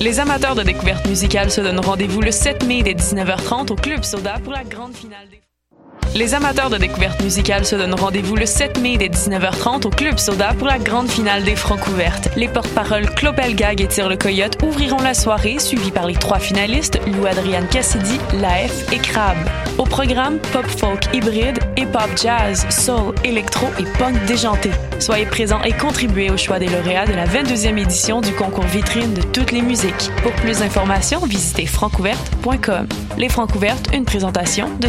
Les amateurs de découverte musicale se donnent rendez-vous le 7 mai dès 19h30 au Club Soda pour la grande finale des... Les amateurs de découverte musicale se donnent rendez-vous le 7 mai dès 19h30 au Club Soda pour la grande finale des Francs ouvertes. Les porte-paroles Clopel Gag et Tire le Coyote ouvriront la soirée, suivis par les trois finalistes, Lou Adriane Cassidy, Laef et Crab. Au programme, pop folk hybride, hip-hop jazz, soul, électro et punk déjanté. Soyez présents et contribuez au choix des lauréats de la 22e édition du concours vitrine de toutes les musiques. Pour plus d'informations, visitez francouverte.com. Les Francs ouvertes, une présentation de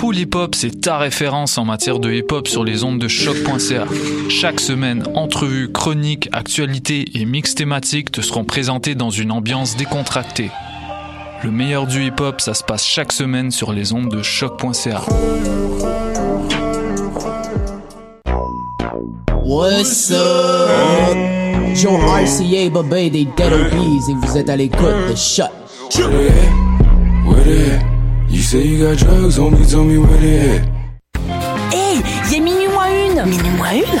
Pool Hip Hop, c'est ta référence en matière de hip hop sur les ondes de choc.ca. Chaque semaine, entrevues, chroniques, actualités et mix thématiques te seront présentés dans une ambiance décontractée. Le meilleur du hip hop, ça se passe chaque semaine sur les ondes de choc.ca. What's up? Joe RCA, Dead et vous êtes à l'écoute de Shot. What it? What it? You say you got drugs on me, tell me what it? Hey, il y a minuit moins une Minuit moins une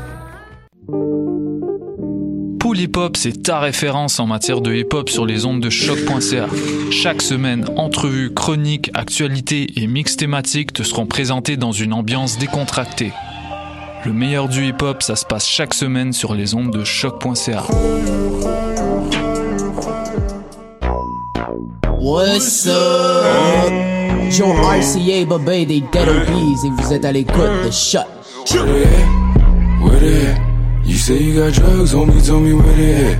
Pool Hip Hop, c'est ta référence en matière de hip hop sur les ondes de choc.ca. Chaque semaine, entrevues, chroniques, actualités et mix thématiques te seront présentés dans une ambiance décontractée. Le meilleur du hip hop, ça se passe chaque semaine sur les ondes de choc.ca. What's up? Joe RCA, Babé des Dead et vous êtes à l'écoute de Shot. What it? What it? You say you got drugs on me, tell me what it?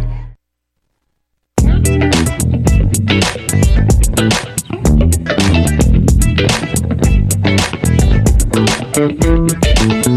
Takes me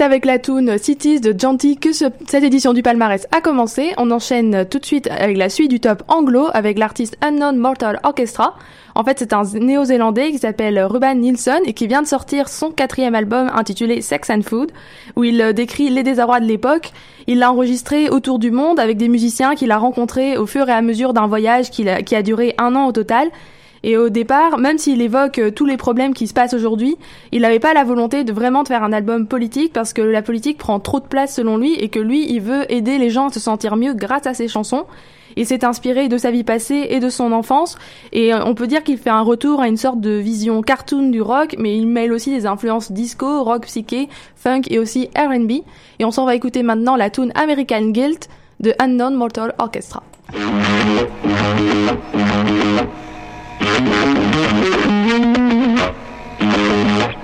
C'est avec la tune Cities de Janty que cette édition du palmarès a commencé. On enchaîne tout de suite avec la suite du top anglo avec l'artiste Unknown Mortal Orchestra. En fait, c'est un néo-zélandais qui s'appelle Ruben Nilsson et qui vient de sortir son quatrième album intitulé Sex and Food, où il euh, décrit les désarrois de l'époque. Il l'a enregistré autour du monde avec des musiciens qu'il a rencontrés au fur et à mesure d'un voyage qui a, qui a duré un an au total. Et au départ, même s'il évoque euh, tous les problèmes qui se passent aujourd'hui, il n'avait pas la volonté de vraiment faire un album politique parce que la politique prend trop de place selon lui et que lui, il veut aider les gens à se sentir mieux grâce à ses chansons. Il s'est inspiré de sa vie passée et de son enfance et euh, on peut dire qu'il fait un retour à une sorte de vision cartoon du rock mais il mêle aussi des influences disco, rock psyché, funk et aussi R&B et on s'en va écouter maintenant la tune American Guilt de Unknown Mortal Orchestra. Thank you.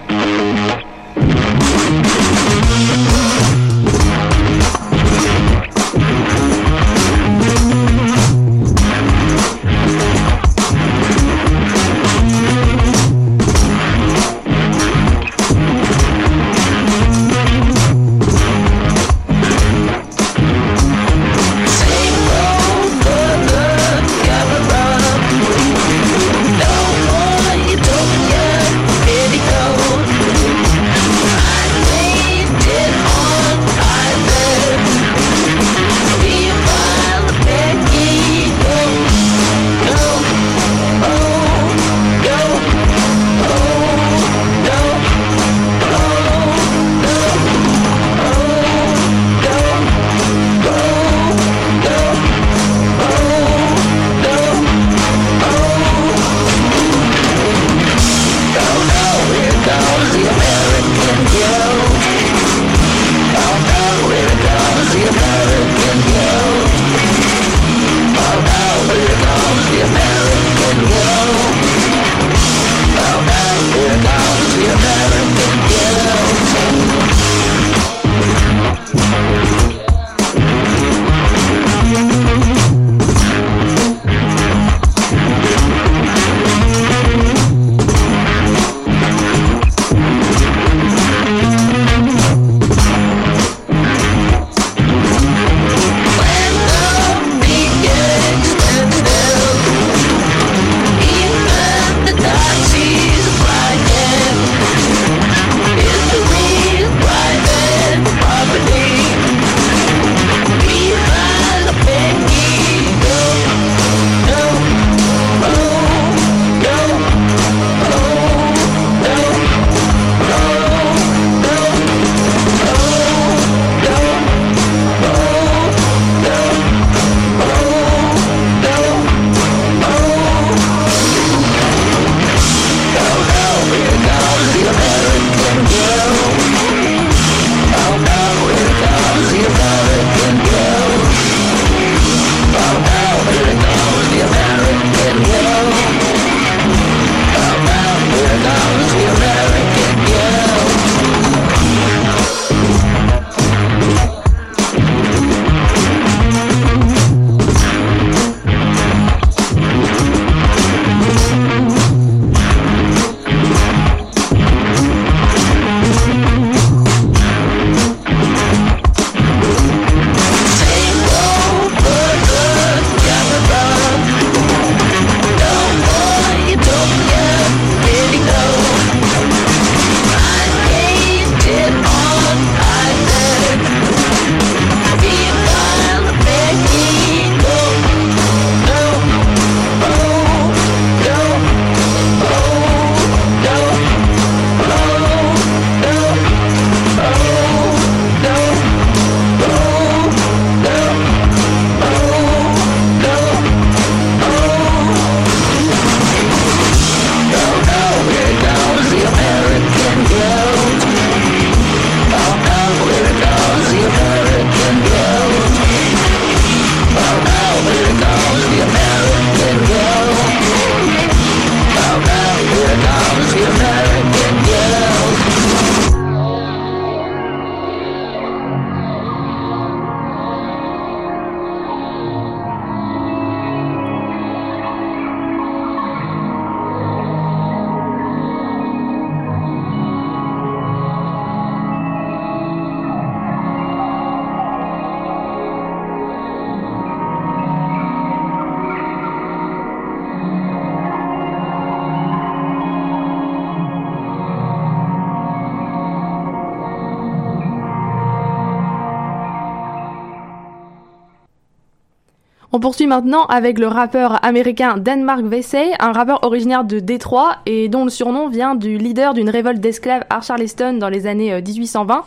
On poursuit maintenant avec le rappeur américain Denmark Vesey, un rappeur originaire de Détroit et dont le surnom vient du leader d'une révolte d'esclaves à Charleston dans les années 1820. Euh,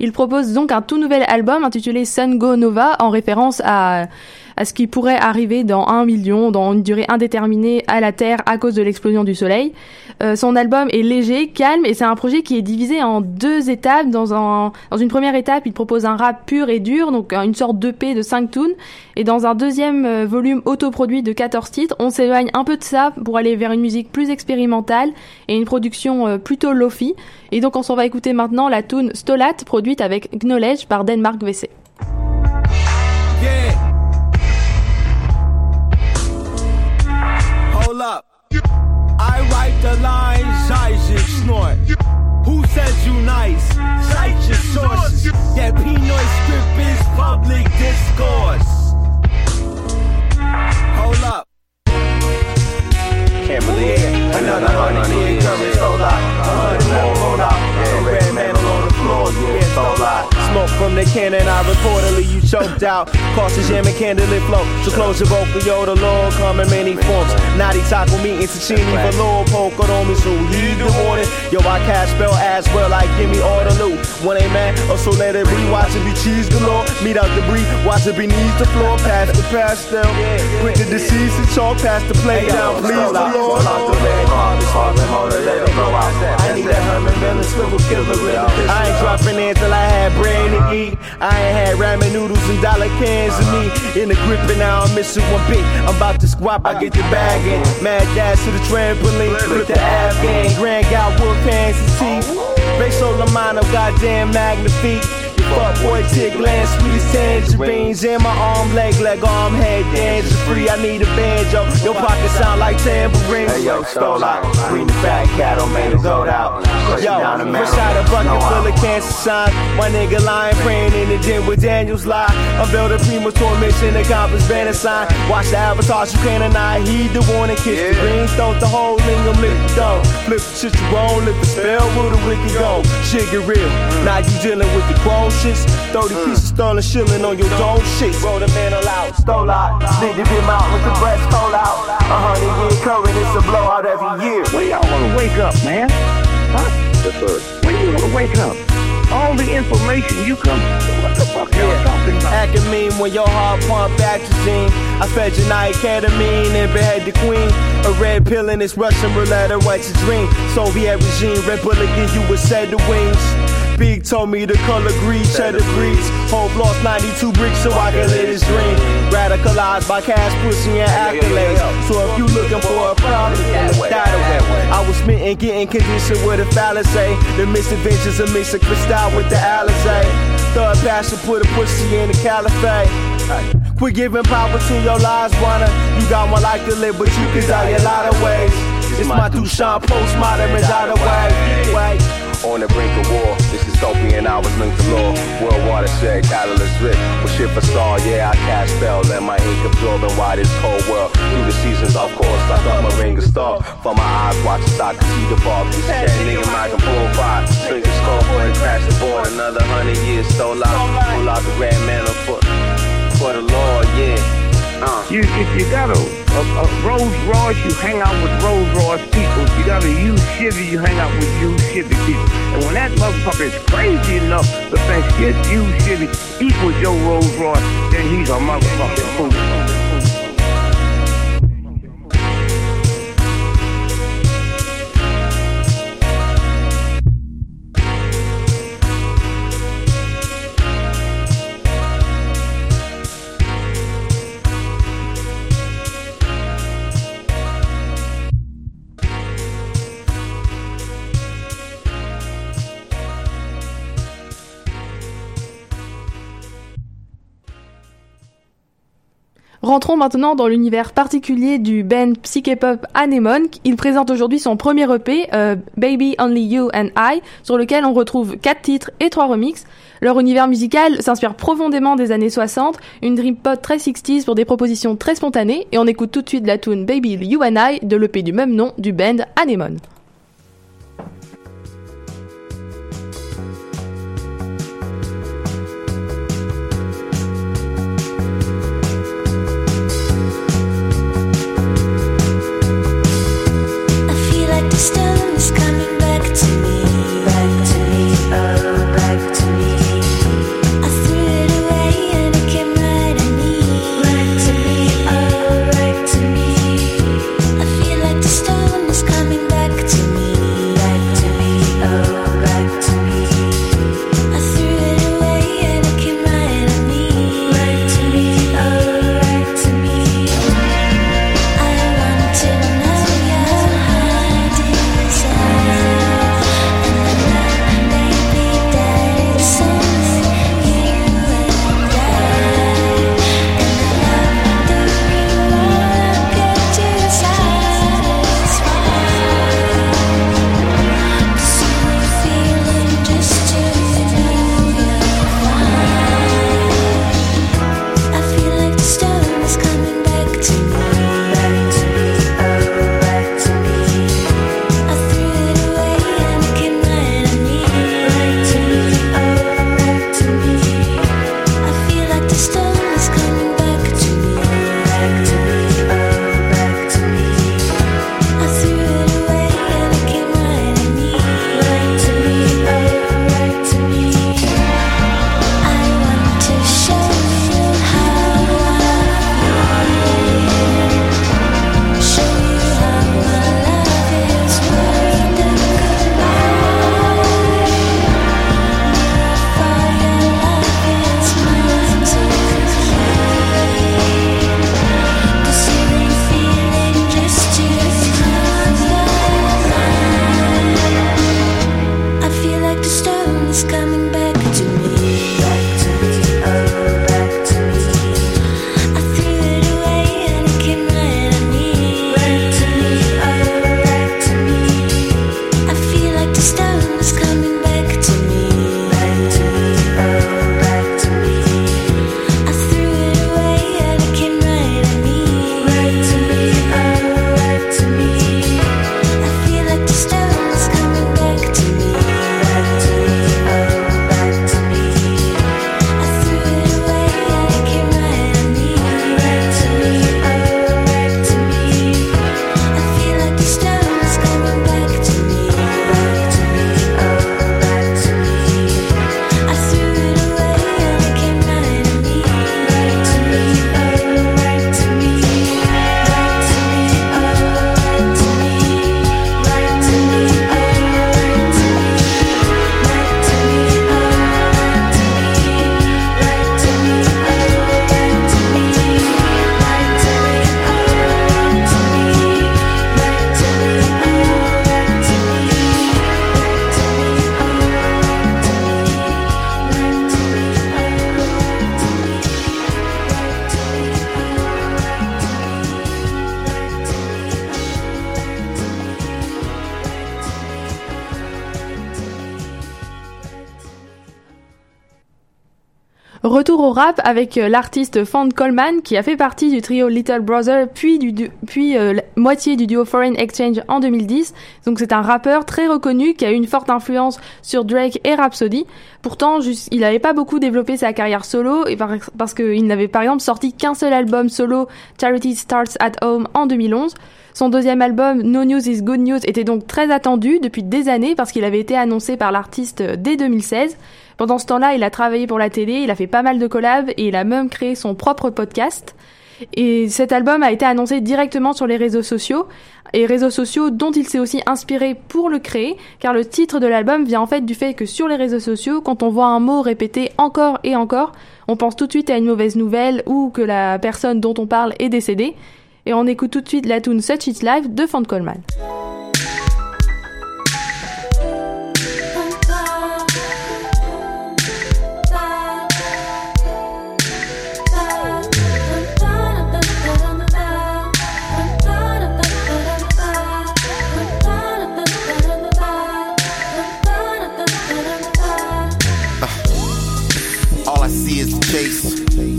Il propose donc un tout nouvel album intitulé Sun Go Nova en référence à à ce qui pourrait arriver dans un million, dans une durée indéterminée à la Terre à cause de l'explosion du Soleil. Euh, son album est léger, calme, et c'est un projet qui est divisé en deux étapes. Dans, un, dans une première étape, il propose un rap pur et dur, donc une sorte d'EP de 5 tunes. Et dans un deuxième euh, volume autoproduit de 14 titres, on s'éloigne un peu de ça pour aller vers une musique plus expérimentale et une production euh, plutôt lofi. Et donc on s'en va écouter maintenant la tune Stolat, produite avec Knowledge par Denmark VC. Hold up. I write the lines, I just snort. Who says you nice? Cite your sources. That Pinoy script is public discourse. Hold up. Can't believe it. Another hundred years coming so loud. A hundred more rolled out. Red man on the floor. Yeah, so loud. Smoke from the cannon, I reportedly you choked out. Cautious jamming candlelit flow. So close your vocal, yo, the Lord come in many forms. Naughty taco but Lord poke on me, heed the warning. Yo, I cast spell as well, like give me all the loot. One ain't man, also let it breathe, watch it be cheese galore. Meet out the breed, watch it beneath the floor, past the pastel. Quick to decease and chalk past the playground, please the Lord. I need that Herman Miller swivel killer I ain't dropping in till I had brain to eat. I ain't had ramen noodles and dollar cans of me. In the grip and now I'm missing one bit. I'm about to squat, I get the bag in. Mad dash to the trampoline, with the Afghan. Grand got wood pants and cheap. Racial amount of goddamn magnifique. Fuck boy, tick land, sweet as tangerines. In my arm, leg, leg, arm, head, dancing free. I need a banjo. Your pocket sound like tambourine. Hey yo, stole out. Green the fat cattle, man, it gold out. Yo, fresh out a bucket full of cancer signs. My nigga lying, praying in the gym with Daniel's lie. Unveil the premature mission, accomplish banner sign. Watch the avatars, you can't deny. Heed the warning, kiss the green, throw the whole lingam, lift the dough. Flip the shit you roll, lift the spell, where the wicked go. Shit get real. Now you dealing with the grown shits. 30 mm. pieces sterling shilling on your dome shit. Roll the man out, stole out. Need to him out with the breast cold out. A hundred year current, it's a blowout every year. When y'all wanna wake up, man? Huh? Yes, sir. When you wanna wake up? All the information you come. What the fuck y'all talking about? Acting when your heart pump atrazine. I fed your night ketamine and behead the queen. A red pill in this Russian roulette, or what's your dream? Soviet regime, red bullet give you a set of wings. Big told me the color green, cheddar breeds. Hope lost 92 bricks so I can live his dream. Radicalized by cash, pussy, and accolades. So if you looking for a problem, that away. I was smitten, getting conditioned with a fallacy. The misadventures of mix of crystal with the Alizé. Third passion, put a pussy in the caliphate. Quit giving power to your lies, wanna. You got one life to live, but you can die a lot of ways. It's my Duchamp postmodern and out of way. On the brink of war, this dystopian hours linked to law. World watershed, catalyst rip. With shit for star, yeah, I cast spells Let my ink absorb and why this cold world. Through the seasons, of course, I thought my ring of star. For my eyes, watch the stock, see the ball. Of cat, nigga, I can pull five. Swing the for and crash the board. Another hundred years stole out. Pull out the grand mantle for, for the Lord, yeah. Uh. You, you got a Rolls Royce, you hang out with Rolls Royce people. You got a used Chevy, you hang out with used Chevy people. And when that motherfucker is crazy enough to think his used Chevy equals your Rolls Royce, then he's a motherfucking fool. Rentrons maintenant dans l'univers particulier du band psyché-pop Anemone. Il présente aujourd'hui son premier EP, euh, Baby Only You and I, sur lequel on retrouve quatre titres et trois remixes. Leur univers musical s'inspire profondément des années 60, une dream pop très 60s pour des propositions très spontanées, et on écoute tout de suite la tune Baby You and I de l'EP du même nom du band Anemone. distance coming. Rap avec euh, l'artiste Fand Coleman qui a fait partie du trio Little Brother puis, du, puis euh, moitié du duo Foreign Exchange en 2010. Donc c'est un rappeur très reconnu qui a eu une forte influence sur Drake et Rhapsody. Pourtant, il n'avait pas beaucoup développé sa carrière solo et par, parce qu'il n'avait par exemple sorti qu'un seul album solo, Charity Starts at Home en 2011. Son deuxième album, No News is Good News, était donc très attendu depuis des années parce qu'il avait été annoncé par l'artiste dès 2016. Pendant ce temps-là, il a travaillé pour la télé, il a fait pas mal de collabs et il a même créé son propre podcast. Et cet album a été annoncé directement sur les réseaux sociaux, et réseaux sociaux dont il s'est aussi inspiré pour le créer, car le titre de l'album vient en fait du fait que sur les réseaux sociaux, quand on voit un mot répété encore et encore, on pense tout de suite à une mauvaise nouvelle ou que la personne dont on parle est décédée. Et on écoute tout de suite la tune Such It Live de Fant Coleman.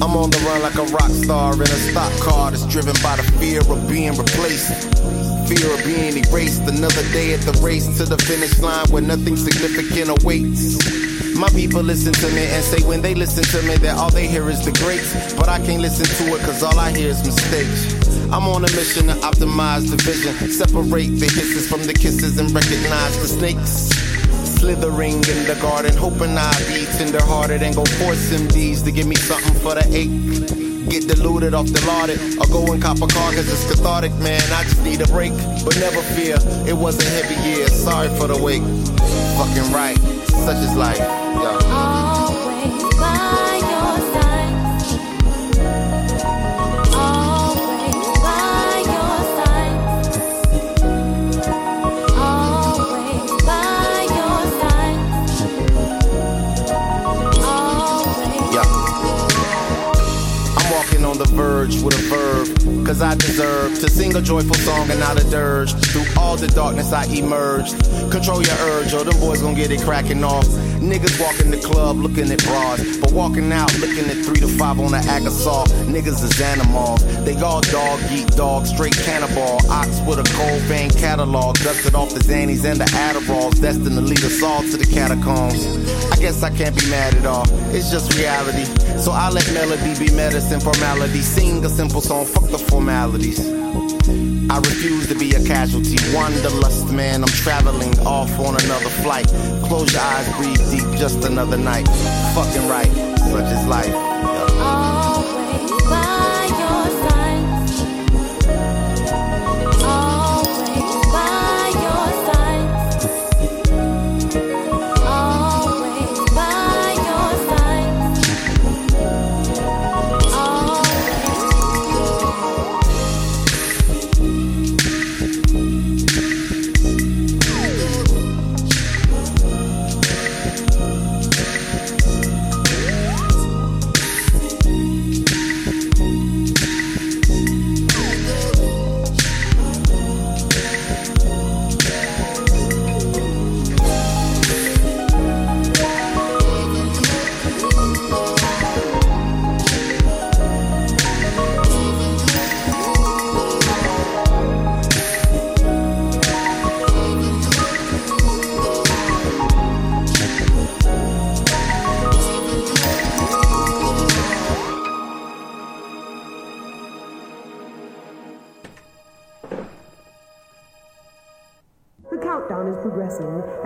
I'm on the run like a rock star in a stock car that's driven by the fear of being replaced. Fear of being erased. Another day at the race to the finish line where nothing significant awaits. My people listen to me and say when they listen to me that all they hear is the greats. But I can't listen to it cause all I hear is mistakes. I'm on a mission to optimize the vision, separate the hisses from the kisses, and recognize the snakes. Slithering in the garden, hoping I be tenderhearted and go force MDs to give me something for the ache. Get diluted off the lauded, or go and cop a car cause it's cathartic, man. I just need a break, but never fear, it was a heavy year. Sorry for the wait. Fucking right, such is life. On the verge with a verb. Cause I deserve to sing a joyful song and not a dirge. Through all the darkness I emerged. Control your urge, or them boys gon' get it cracking off. Niggas walking the club looking at bras, but walking out looking at three to five on the assault. Niggas is animals. They all dog eat dog, straight cannibal. Ox with a cold vein catalog, dusted off the Xannies and the Adderalls, destined to lead us all to the catacombs. I guess I can't be mad at all. It's just reality. So I let melody be medicine, formality. Sing a simple song, fuck the formalities. I refuse to be a casualty. Wanderlust, man, I'm traveling off on another flight. Close your eyes, breathe deep, just another night. Fucking right, such is life.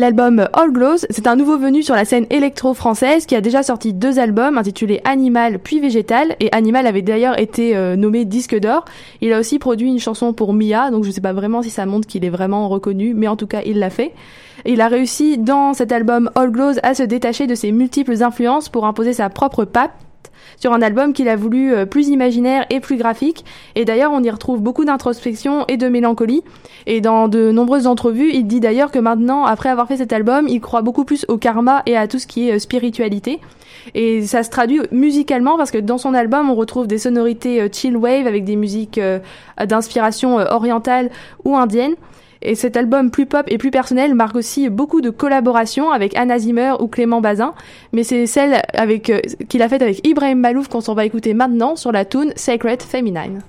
l'album All Glows. C'est un nouveau venu sur la scène électro-française qui a déjà sorti deux albums intitulés Animal puis Végétal. Et Animal avait d'ailleurs été nommé disque d'or. Il a aussi produit une chanson pour Mia, donc je sais pas vraiment si ça montre qu'il est vraiment reconnu, mais en tout cas il l'a fait. Il a réussi dans cet album All Glows à se détacher de ses multiples influences pour imposer sa propre patte sur un album qu'il a voulu euh, plus imaginaire et plus graphique. Et d'ailleurs, on y retrouve beaucoup d'introspection et de mélancolie. Et dans de nombreuses entrevues, il dit d'ailleurs que maintenant, après avoir fait cet album, il croit beaucoup plus au karma et à tout ce qui est euh, spiritualité. Et ça se traduit musicalement parce que dans son album, on retrouve des sonorités euh, chill wave avec des musiques d'inspiration orientale ou indienne. Et cet album plus pop et plus personnel marque aussi beaucoup de collaborations avec Anna Zimmer ou Clément Bazin, mais c'est celle avec euh, qu'il a faite avec Ibrahim Malouf qu'on s'en va écouter maintenant sur la tune Sacred Feminine.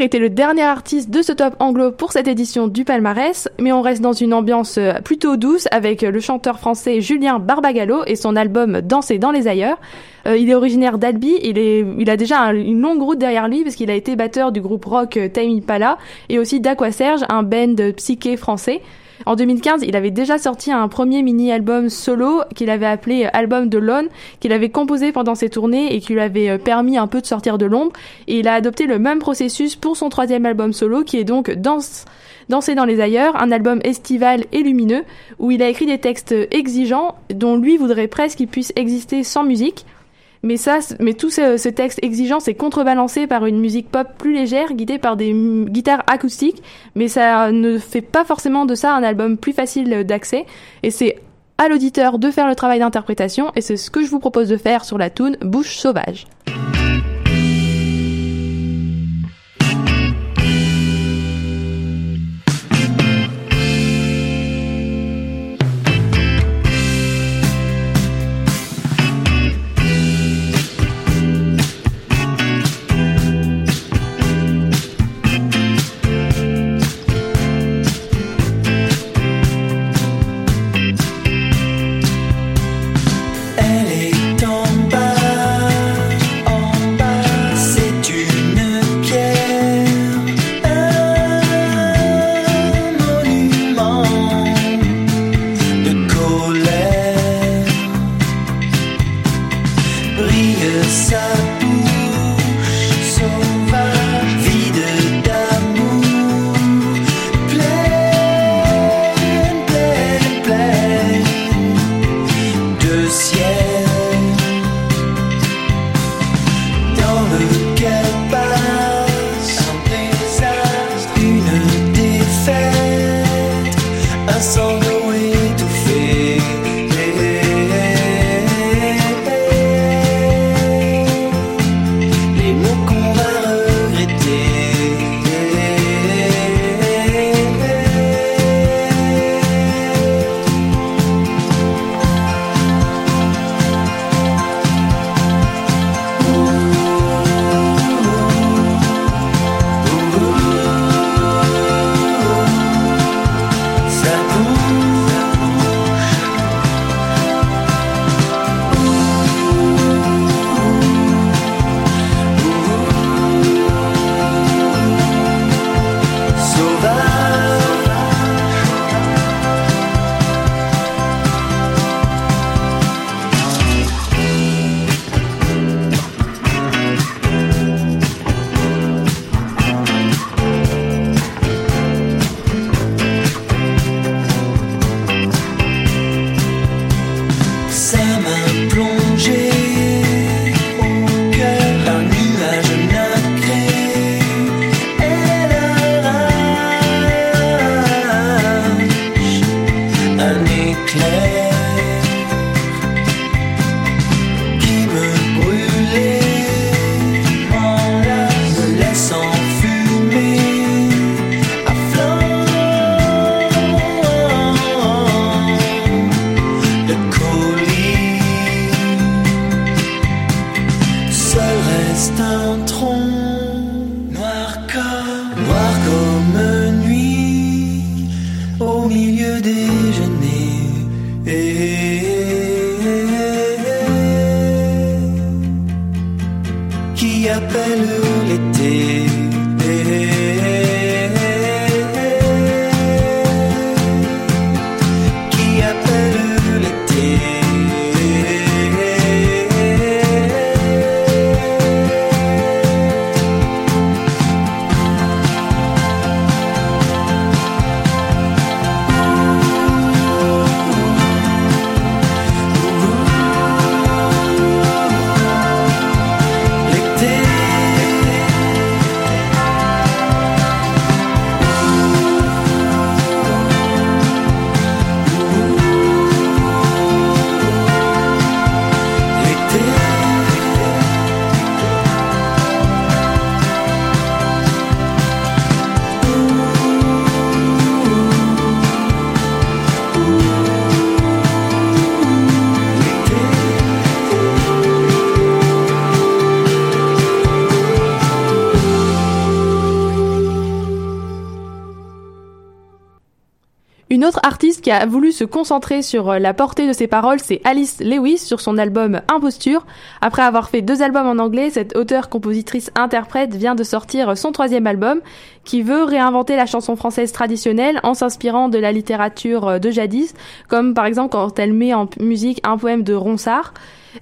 Était le dernier artiste de ce top anglo pour cette édition du palmarès, mais on reste dans une ambiance euh, plutôt douce avec le chanteur français Julien Barbagallo et son album Danser dans les ailleurs. Euh, il est originaire d'Albi, il, il a déjà un- une longue route derrière lui parce qu'il a été batteur du groupe rock euh, Time Impala et aussi d'Aquaserge, un band psyché français. En 2015, il avait déjà sorti un premier mini-album solo qu'il avait appelé euh, Album de Lone, qu'il avait composé pendant ses tournées et qui lui avait euh, permis un peu de sortir de l'ombre. Et il a adopté le même processus pour son troisième album solo, qui est donc Danse, Danser dans les ailleurs, un album estival et lumineux, où il a écrit des textes exigeants, dont lui voudrait presque qu'il puisse exister sans musique. Mais ça, mais tout ce, texte exigeant, c'est contrebalancé par une musique pop plus légère, guidée par des guitares acoustiques. Mais ça ne fait pas forcément de ça un album plus facile d'accès. Et c'est à l'auditeur de faire le travail d'interprétation. Et c'est ce que je vous propose de faire sur la tune Bouche sauvage. De ciel noir comme, qui a voulu se concentrer sur euh, la portée de ses paroles, c'est Alice Lewis sur son album Imposture. Après avoir fait deux albums en anglais, cette auteure, compositrice, interprète vient de sortir son troisième album qui veut réinventer la chanson française traditionnelle en s'inspirant de la littérature euh, de jadis, comme par exemple quand elle met en musique un poème de Ronsard.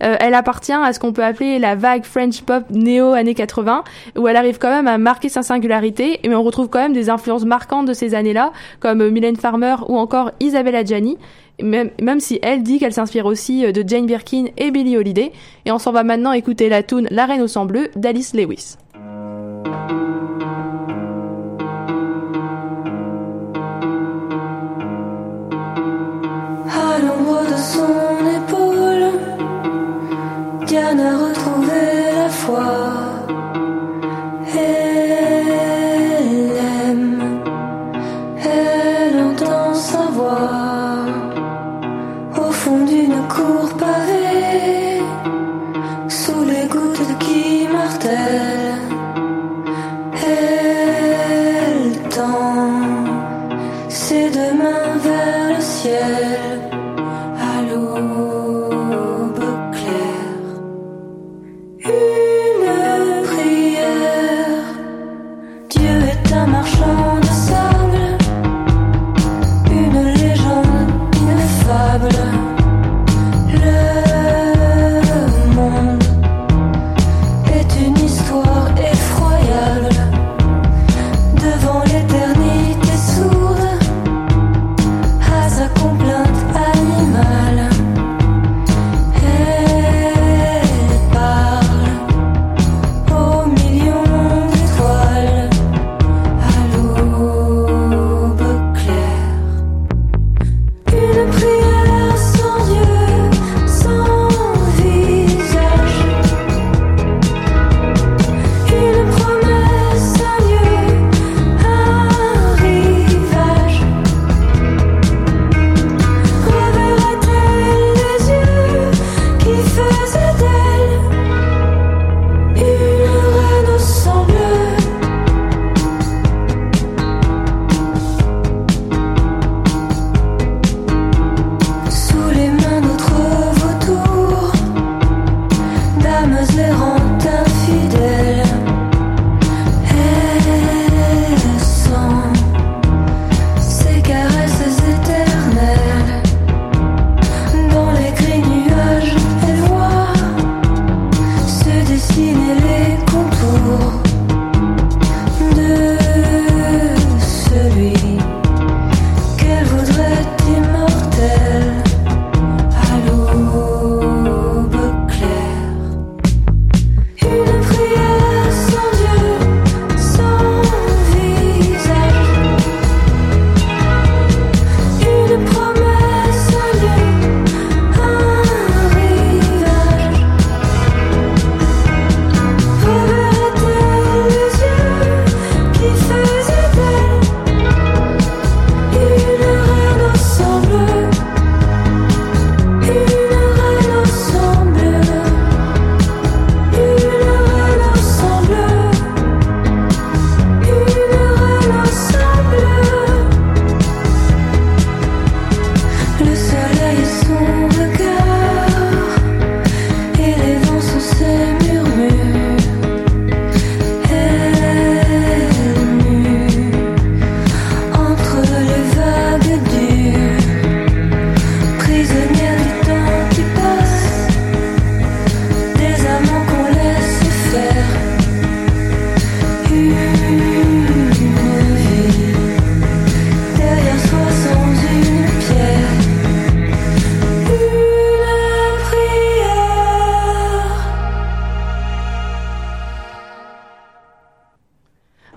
Euh, elle appartient à ce qu'on peut appeler la vague French pop néo années 80, où elle arrive quand même à marquer sa singularité, mais on retrouve quand même des influences marquantes de ces années-là, comme euh, Mylène Farmer ou encore Isabella Gianni, même, même si elle dit qu'elle s'inspire aussi euh, de Jane Birkin et Billie Holiday. Et on s'en va maintenant écouter la tune La Reine au sang bleu d'Alice Lewis.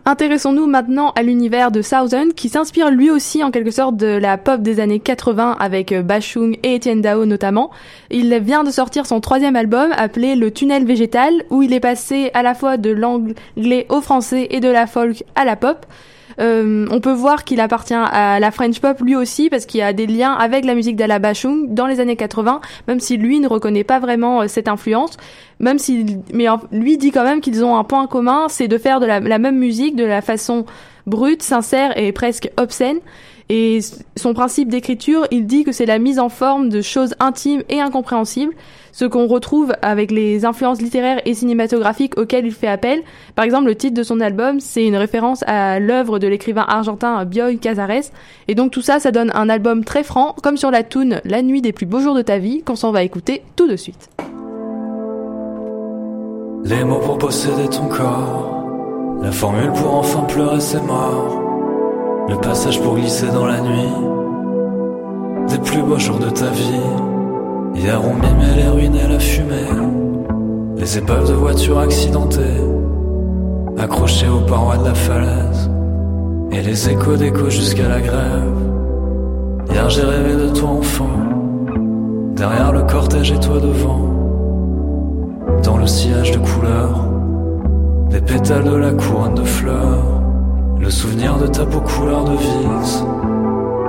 Intéressons-nous maintenant à l'univers de Thousand qui s'inspire lui aussi en quelque sorte de la pop des années 80 avec euh, Bashung et Etienne Dao notamment. Il vient de sortir son troisième album appelé Le Tunnel Végétal où il est passé à la fois de l'anglais au français et de la folk à la pop. Euh, on peut voir qu'il appartient à la French pop lui aussi parce qu'il a des liens avec la musique d'Ala Bashung dans les années 80, même si lui ne reconnaît pas vraiment euh, cette influence. Même s'il, mais lui dit quand même qu'ils ont un point commun, c'est de faire de la même musique de la façon brute, sincère et presque obscène. Et son principe d'écriture, il dit que c'est la mise en forme de choses intimes et incompréhensibles, ce qu'on retrouve avec les influences littéraires et cinématographiques auxquelles il fait appel. Par exemple, le titre de son album, c'est une référence à l'œuvre de l'écrivain argentin Bioy Casares. Et donc tout ça, ça donne un album très franc, comme sur la tune La nuit des plus beaux jours de ta vie, qu'on s'en va écouter tout de suite. Les mots pour posséder ton corps, la formule pour enfin pleurer ses morts, le passage pour glisser dans la nuit, des plus beaux jours de ta vie. Hier on mimait les ruines et la fumée, les épaves de voitures accidentées, accrochées aux parois de la falaise, et les échos d'écho jusqu'à la grève. Hier j'ai rêvé de toi enfant, derrière le cortège et toi devant. Dans le sillage de couleurs, les pétales de la couronne de fleurs, le souvenir de ta peau couleur de vis.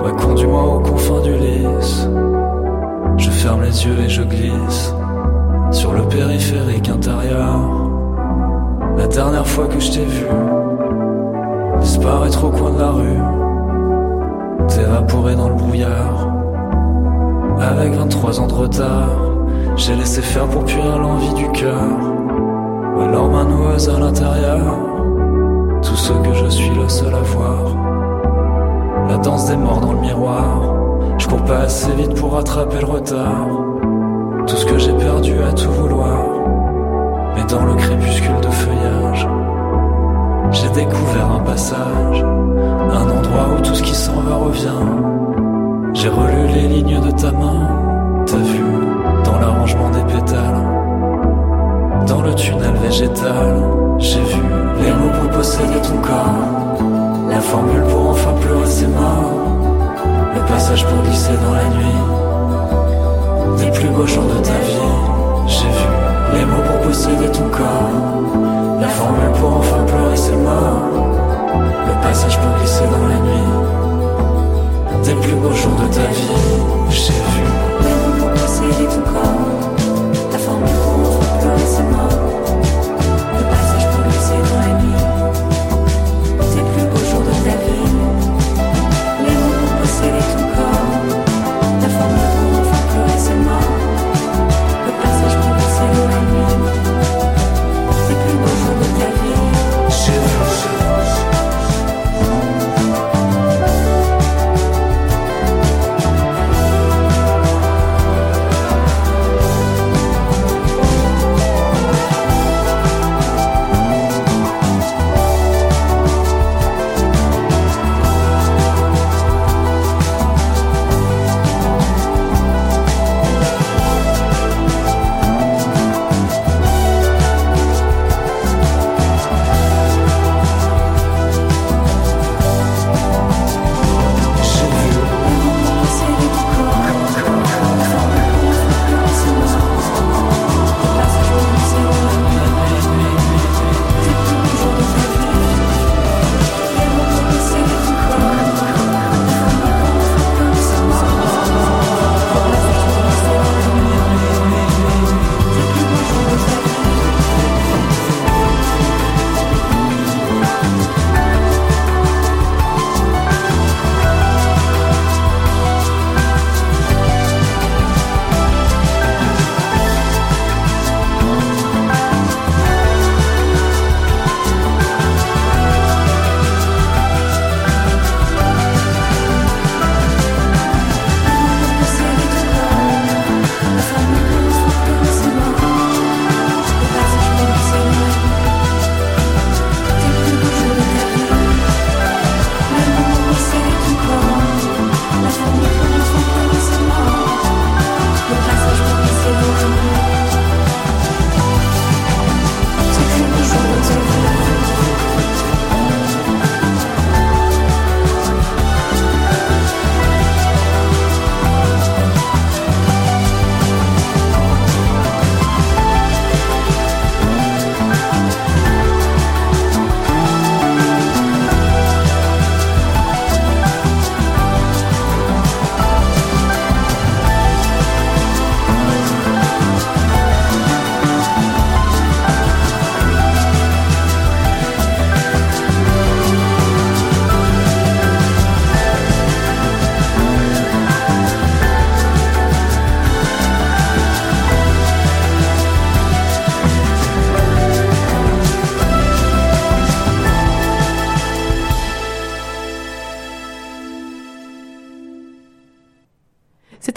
Ouais, conduis-moi aux confins du lys. Je ferme les yeux et je glisse sur le périphérique intérieur. La dernière fois que je t'ai vu, disparaître au coin de la rue, t'évaporer dans le brouillard. Avec 23 ans de retard, j'ai laissé faire pour puer l'envie du cœur. Alors ma noueuse à l'intérieur, tout ce que je suis le seul à voir. La danse des morts dans le miroir, je cours pas assez vite pour rattraper le retard. Tout ce que j'ai perdu à tout vouloir, mais dans le crépuscule de feuillage, j'ai découvert un passage, un endroit où tout ce qui s'en va revient. J'ai relu les lignes de ta main, t'as vu dans l'arrangement des pétales. Dans le tunnel végétal, j'ai vu les mots pour posséder ton corps. La formule pour enfin pleurer ses morts. Le passage pour glisser dans la nuit. Des plus beaux jours de ta vie, j'ai vu les mots pour posséder ton corps. La formule pour enfin pleurer ses morts. Le passage pour glisser dans la nuit. Des plus beaux jours de ta vie, j'ai vu Les mots pour posséder ton corps, enfin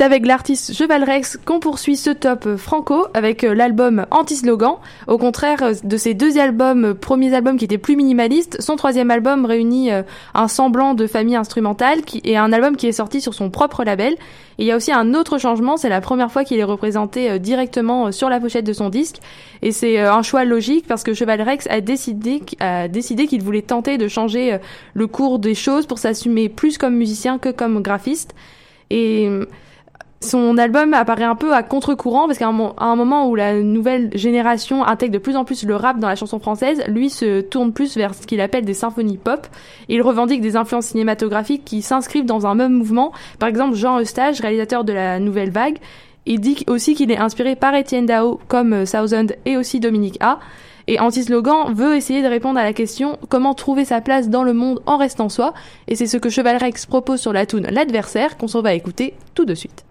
avec l'artiste Cheval Rex qu'on poursuit ce top franco avec euh, l'album Anti-Slogan. Au contraire euh, de ses deux albums, euh, premiers albums qui étaient plus minimalistes, son troisième album réunit un semblant de famille instrumentale et un album qui est sorti sur son propre label. Il y a aussi un autre changement, c'est la première fois qu'il est représenté directement sur la pochette de son disque. Et c'est un choix logique parce que Cheval Rex a décidé, a décidé qu'il voulait tenter de changer le cours des choses pour s'assumer plus comme musicien que comme graphiste. Et son album apparaît un peu à contre-courant parce qu'à un, moment où la nouvelle génération intègre de plus en plus le rap dans la chanson française, lui se tourne plus vers ce qu'il appelle des symphonies pop. Il revendique des influences cinématographiques qui s'inscrivent dans un même mouvement. Par exemple, Jean Eustache, réalisateur de la Nouvelle Vague, il dit aussi qu'il est inspiré par Étienne Dao comme euh, Thousand et aussi Dominique A. Et Anti-Slogan veut essayer de répondre à la question comment trouver sa place dans le monde en restant soi? Et c'est ce que Cheval Rex propose sur la tune L'adversaire qu'on s'en va écouter tout de suite.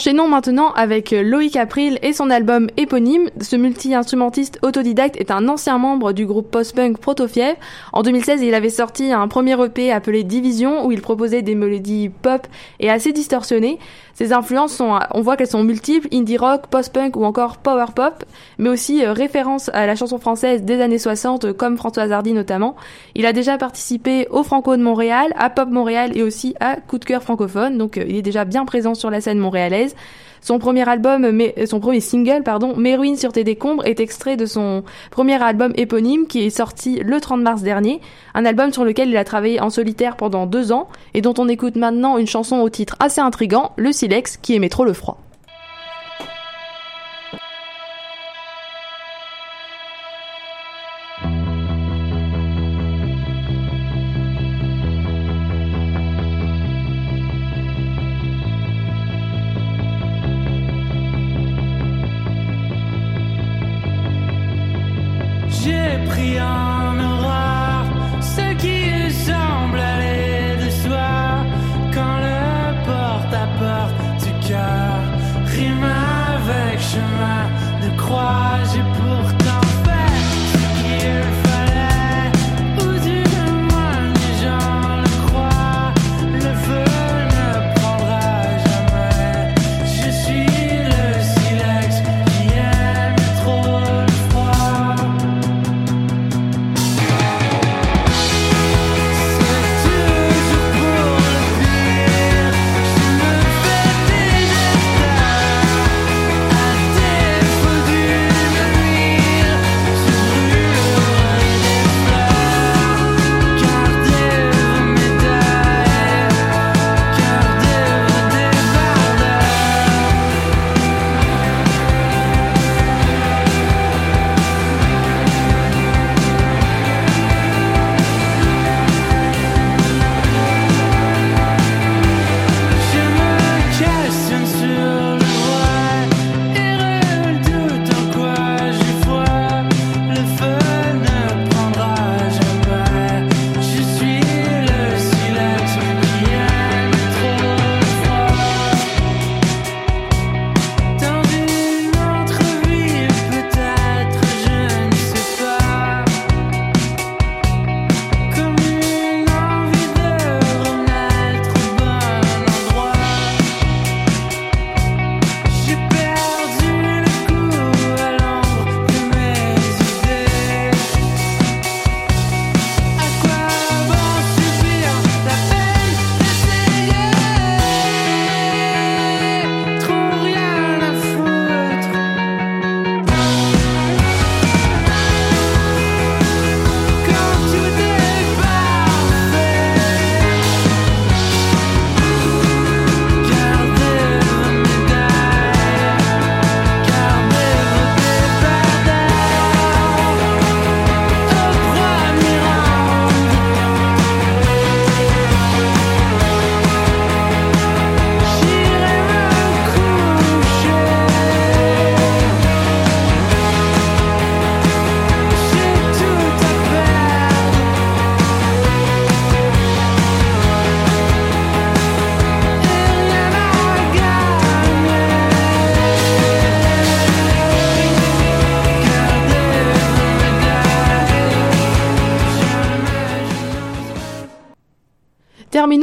Enchaînons maintenant avec euh, Loïc April et son album éponyme. Ce multi-instrumentiste autodidacte est un ancien membre du groupe post-punk Protofiev. En 2016, il avait sorti un premier EP appelé Division où il proposait des mélodies pop et assez distorsionnées. Ses influences sont, on voit qu'elles sont multiples, indie rock, post-punk ou encore power pop, mais aussi euh, référence à la chanson française des années 60 euh, comme Françoise Hardy notamment. Il a déjà participé au Franco de Montréal, à Pop Montréal et aussi à Coup de cœur francophone, donc euh, il est déjà bien présent sur la scène montréalaise. Son premier album, mais, son premier single, pardon, Mes ruines sur tes décombres, est extrait de son premier album éponyme qui est sorti le 30 mars dernier. Un album sur lequel il a travaillé en solitaire pendant deux ans et dont on écoute maintenant une chanson au titre assez intrigant, Le Silex, qui aimait trop le froid.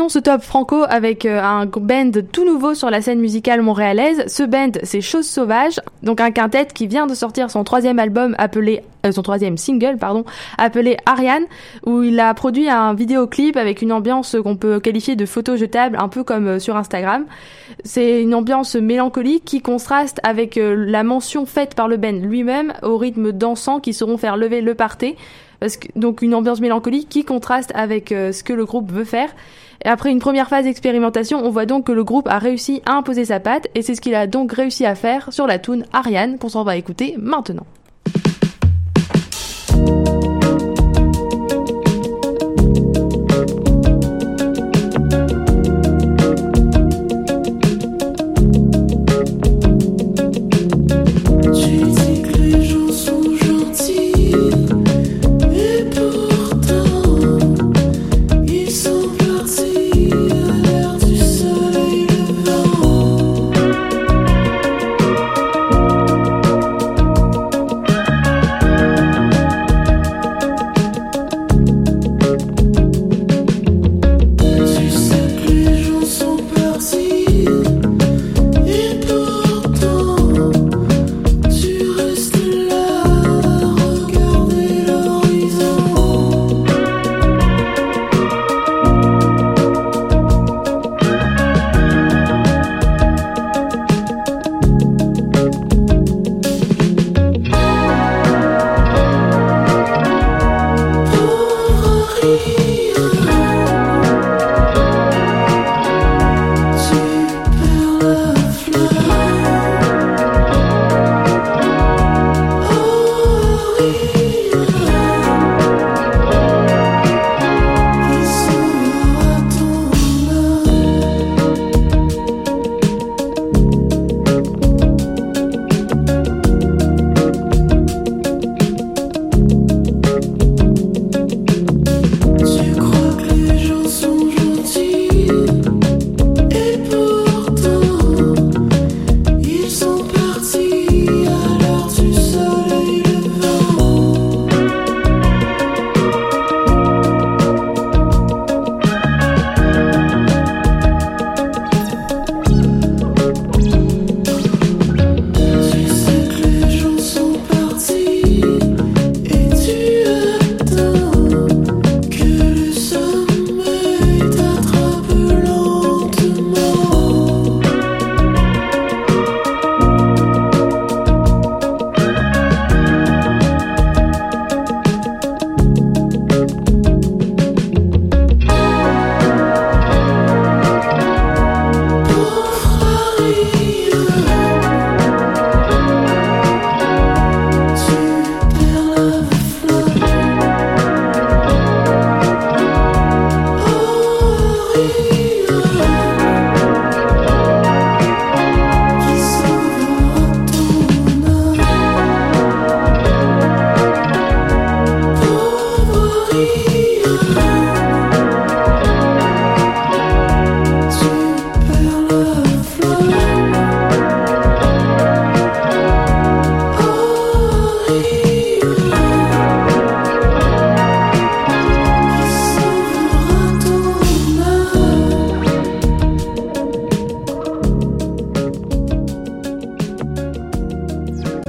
Ce top franco avec euh, un band tout nouveau sur la scène musicale montréalaise. Ce band, c'est Chose Sauvage, donc un quintet qui vient de sortir son troisième album appelé, euh, son troisième single, pardon, appelé Ariane, où il a produit un vidéoclip avec une ambiance qu'on peut qualifier de photo jetable, un peu comme euh, sur Instagram. C'est une ambiance mélancolique qui contraste avec euh, la mention faite par le band lui-même au rythme dansant qui sauront faire lever le parté. Parce que, donc une ambiance mélancolique qui contraste avec ce que le groupe veut faire. Et après une première phase d'expérimentation, on voit donc que le groupe a réussi à imposer sa patte et c'est ce qu'il a donc réussi à faire sur la tune Ariane qu'on s'en va écouter maintenant.